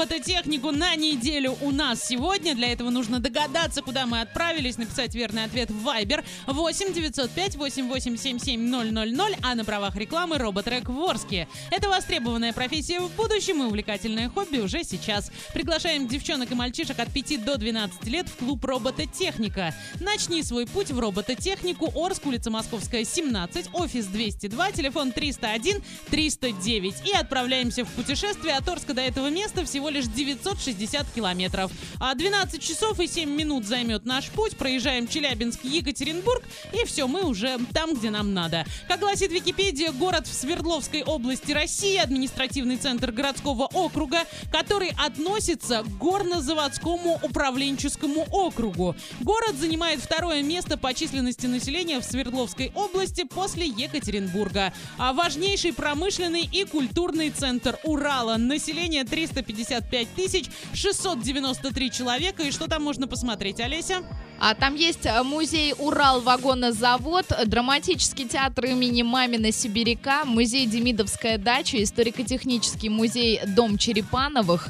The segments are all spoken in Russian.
робототехнику на неделю у нас сегодня. Для этого нужно догадаться, куда мы отправились, написать верный ответ в Viber 8 905 8877 000, а на правах рекламы роботрек в Орске. Это востребованная профессия в будущем и увлекательное хобби уже сейчас. Приглашаем девчонок и мальчишек от 5 до 12 лет в клуб робототехника. Начни свой путь в робототехнику Орск, улица Московская, 17, офис 202, телефон 301 309 и отправляемся в путешествие от Орска до этого места всего лишь 960 километров. А 12 часов и 7 минут займет наш путь. Проезжаем Челябинск, Екатеринбург, и все, мы уже там, где нам надо. Как гласит Википедия, город в Свердловской области России, административный центр городского округа, который относится к горнозаводскому управленческому округу. Город занимает второе место по численности населения в Свердловской области после Екатеринбурга. А важнейший промышленный и культурный центр Урала. Население 350 65 693 человека. И что там можно посмотреть, Олеся? А Там есть э, музей Урал вагонозавод, драматический театр имени Мамина Сибиряка, музей Демидовская дача, историко-технический музей Дом Черепановых,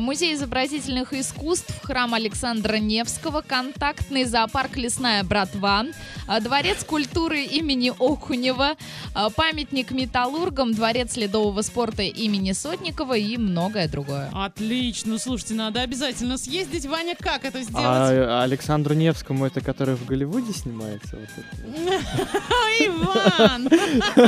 музей изобразительных искусств, храм Александра Невского, контактный зоопарк «Лесная братва», а, дворец культуры имени Окунева, а, памятник металлургам, дворец ледового спорта имени Сотникова и многое другое. Отлично, слушайте, надо обязательно съездить. Ваня, как это сделать? А Александру Невскому это который в Голливуде снимается? Вот это Иван!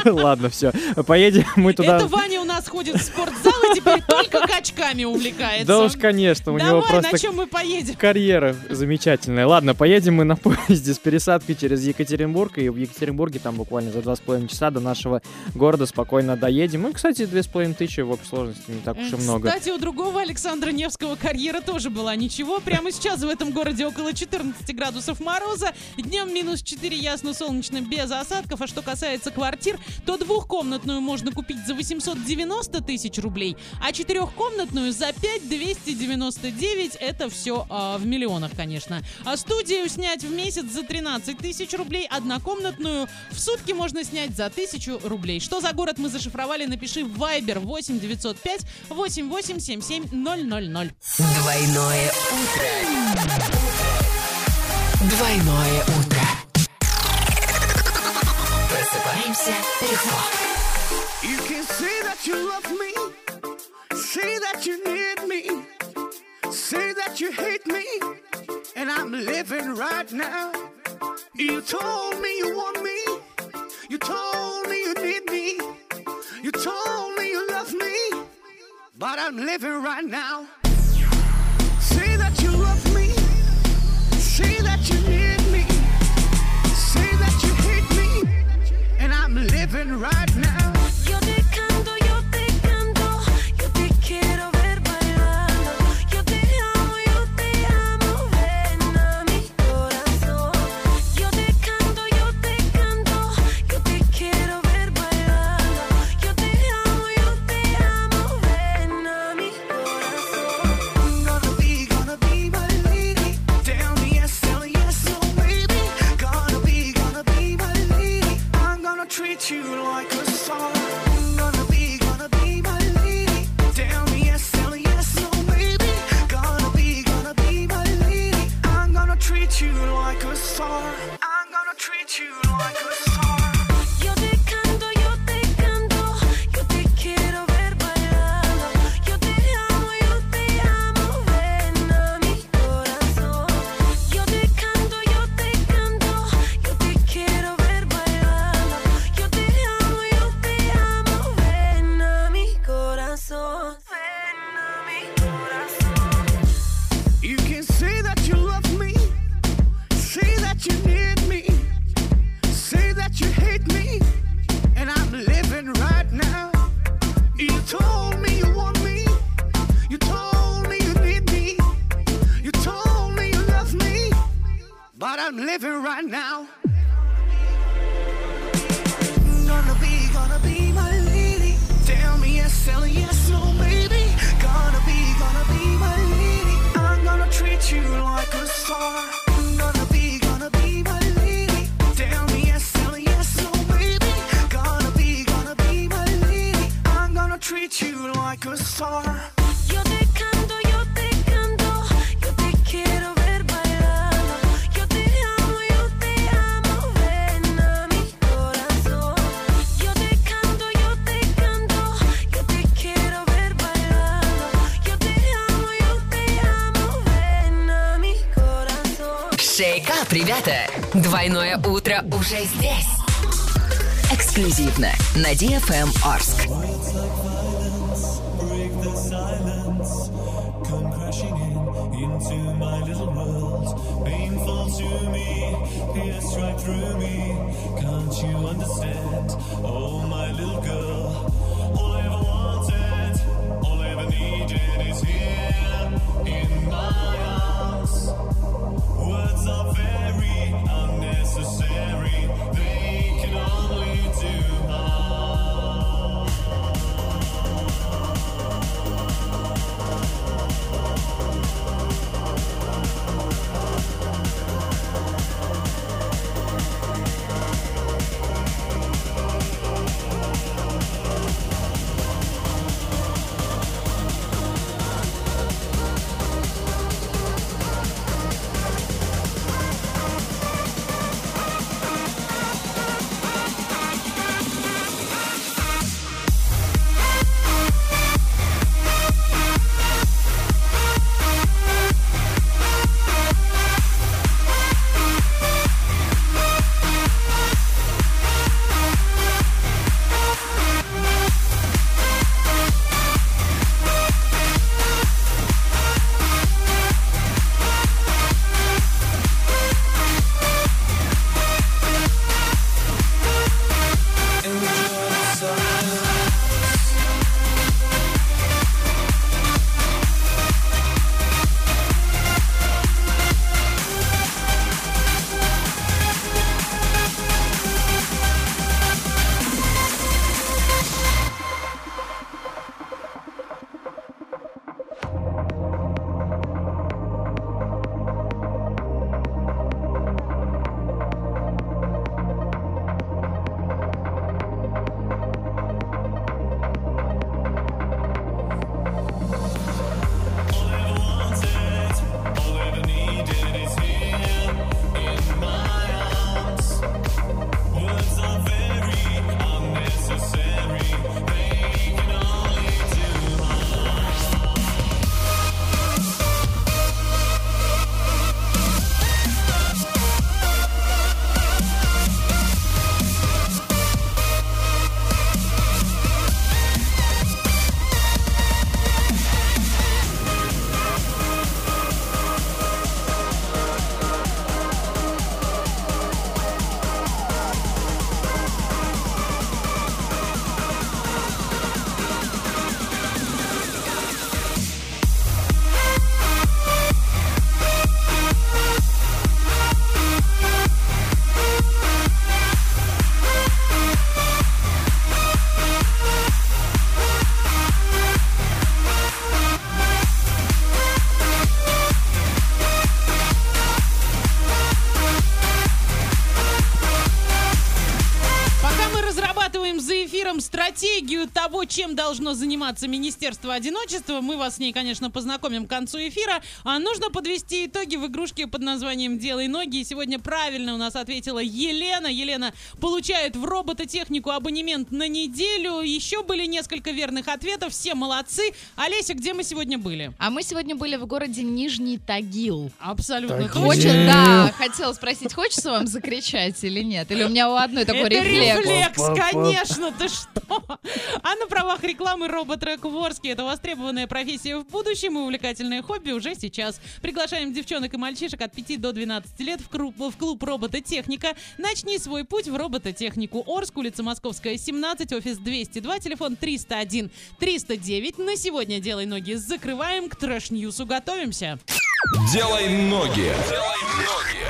Ладно, все. Поедем мы туда. Это Ваня у нас ходит в спортзал и теперь только качками увлекается. Да уж, конечно, у него Давай, на просто чем мы поедем? карьера замечательная. Ладно, поедем мы на поезде с пересадкой через Екатеринбург, и в Екатеринбурге там буквально за два с половиной часа до нашего города спокойно доедем. Ну, кстати, две с половиной тысячи в общей сложности не так уж и много. Кстати, у другого Александра Невского карьера тоже была ничего. Прямо сейчас в этом городе около 14 градусов мороза. Днем минус 4 ясно солнечно без осадков. А что касается квартир, то двухкомнатную можно купить за 890 тысяч рублей, а четырехкомнатную за 5 299. Это все в миллионах, конечно. А студию снять в месяц за 13 тысяч рублей, однокомнатную в сутки можно снять за 1000 рублей. Что за город мы зашифровали, напиши в Viber 8 905 8877 000. Двойное утро. Двойное утро. Просыпаемся легко. You can say that you love me, say that you need me, say that you hate me, and I'm living right now. You told me you want me, you told me you need me, you told me you love me, but I'm living right now. Say that you love me, say that you need me, say that you hate me, and I'm living right now. Ребята! Двойное утро уже здесь. Эксклюзивно на DFM Орск. Painful to me, pierce right through me. Can't you understand? Стратегию того, чем должно заниматься Министерство одиночества, мы вас с ней, конечно, познакомим к концу эфира. А нужно подвести итоги в игрушке под названием «Делай ноги». И сегодня правильно у нас ответила Елена. Елена получает в робототехнику абонемент на неделю. Еще были несколько верных ответов. Все молодцы. Олеся, где мы сегодня были? А мы сегодня были в городе Нижний Тагил. Абсолютно Тагил. Хочет, да, хотела спросить, хочется вам закричать или нет? Или у меня у одной такой Это рефлекс? рефлекс, конечно, ты что? А на правах рекламы роботрек в Орске это востребованная профессия в будущем и увлекательное хобби уже сейчас. Приглашаем девчонок и мальчишек от 5 до 12 лет в, клуб- в клуб робототехника. Начни свой путь в робототехнику. Орск, улица Московская, 17, офис 202, телефон 301 309. На сегодня делай ноги. Закрываем к трэш-ньюсу. Готовимся. Делай ноги. Делай ноги.